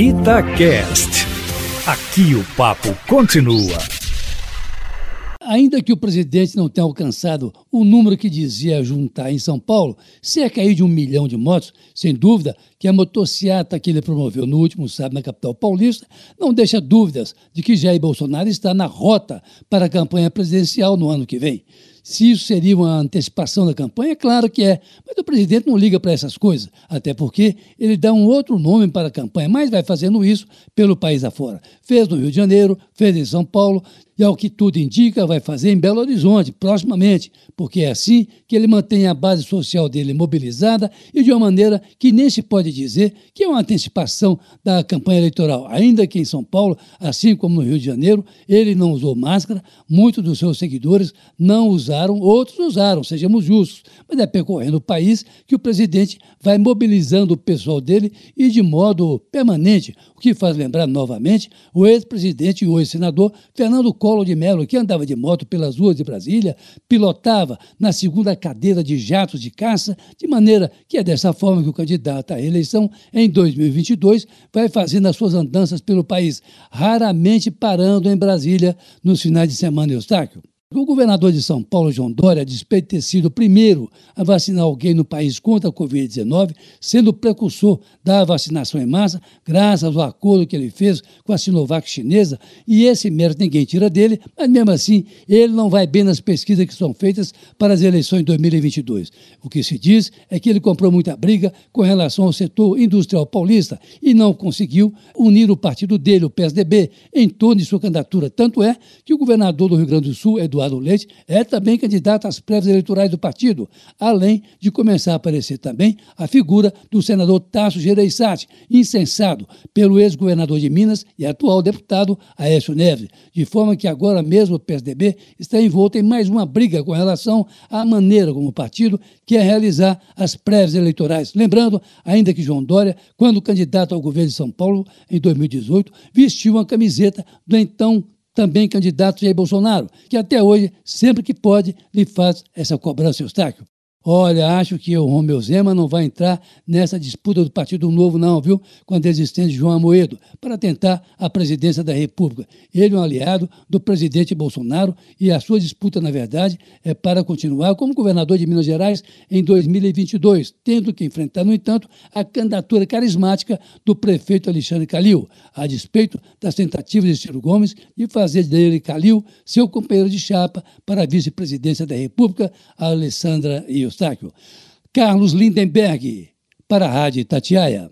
Itacast. Aqui o papo continua. Ainda que o presidente não tenha alcançado o número que dizia juntar em São Paulo, cerca aí de um milhão de motos, sem dúvida que a motociata que ele promoveu no último sábado na capital paulista não deixa dúvidas de que Jair Bolsonaro está na rota para a campanha presidencial no ano que vem. Se isso seria uma antecipação da campanha, claro que é, mas o presidente não liga para essas coisas, até porque ele dá um outro nome para a campanha, mas vai fazendo isso pelo país afora. Fez no Rio de Janeiro, fez em São Paulo, e ao que tudo indica, vai fazer em Belo Horizonte, proximamente, porque é assim que ele mantém a base social dele mobilizada e de uma maneira que nem se pode dizer que é uma antecipação da campanha eleitoral. Ainda que em São Paulo, assim como no Rio de Janeiro, ele não usou máscara, muitos dos seus seguidores não usaram, outros usaram, sejamos justos. Mas é percorrendo o país que o presidente vai mobilizando o pessoal dele e de modo permanente, o que faz lembrar novamente o ex-presidente e o ex-senador Fernando Collor Collor de Mello, que andava de moto pelas ruas de Brasília, pilotava na segunda cadeira de jatos de caça, de maneira que é dessa forma que o candidato à reeleição em 2022 vai fazendo as suas andanças pelo país, raramente parando em Brasília nos finais de semana, Eustáquio. O governador de São Paulo, João Dória, despeito de ter sido o primeiro a vacinar alguém no país contra a Covid-19, sendo o precursor da vacinação em massa, graças ao acordo que ele fez com a Sinovac chinesa, e esse mérito ninguém tira dele, mas mesmo assim ele não vai bem nas pesquisas que são feitas para as eleições de 2022. O que se diz é que ele comprou muita briga com relação ao setor industrial paulista e não conseguiu unir o partido dele, o PSDB, em torno de sua candidatura. Tanto é que o governador do Rio Grande do Sul, Eduardo Eduardo Leite é também candidato às prévias eleitorais do partido, além de começar a aparecer também a figura do senador Tasso Gereissati, incensado pelo ex-governador de Minas e atual deputado Aécio Neves, de forma que agora mesmo o PSDB está envolto em mais uma briga com relação à maneira como o partido quer realizar as prévias eleitorais. Lembrando, ainda que João Dória, quando candidato ao governo de São Paulo em 2018, vestiu uma camiseta do então também candidato Jair Bolsonaro, que até hoje, sempre que pode, lhe faz essa cobrança, Eustáquio. Olha, acho que o Romeu Zema não vai entrar nessa disputa do Partido Novo, não, viu? Com a desistência de João Amoedo, para tentar a presidência da República. Ele é um aliado do presidente Bolsonaro e a sua disputa, na verdade, é para continuar como governador de Minas Gerais em 2022, tendo que enfrentar, no entanto, a candidatura carismática do prefeito Alexandre Calil, a despeito das tentativas de Ciro Gomes de fazer dele, Calil, seu companheiro de chapa para a vice-presidência da República, Alessandra e Eustáquio. Carlos Lindenberg, para a Rádio Tatiaia.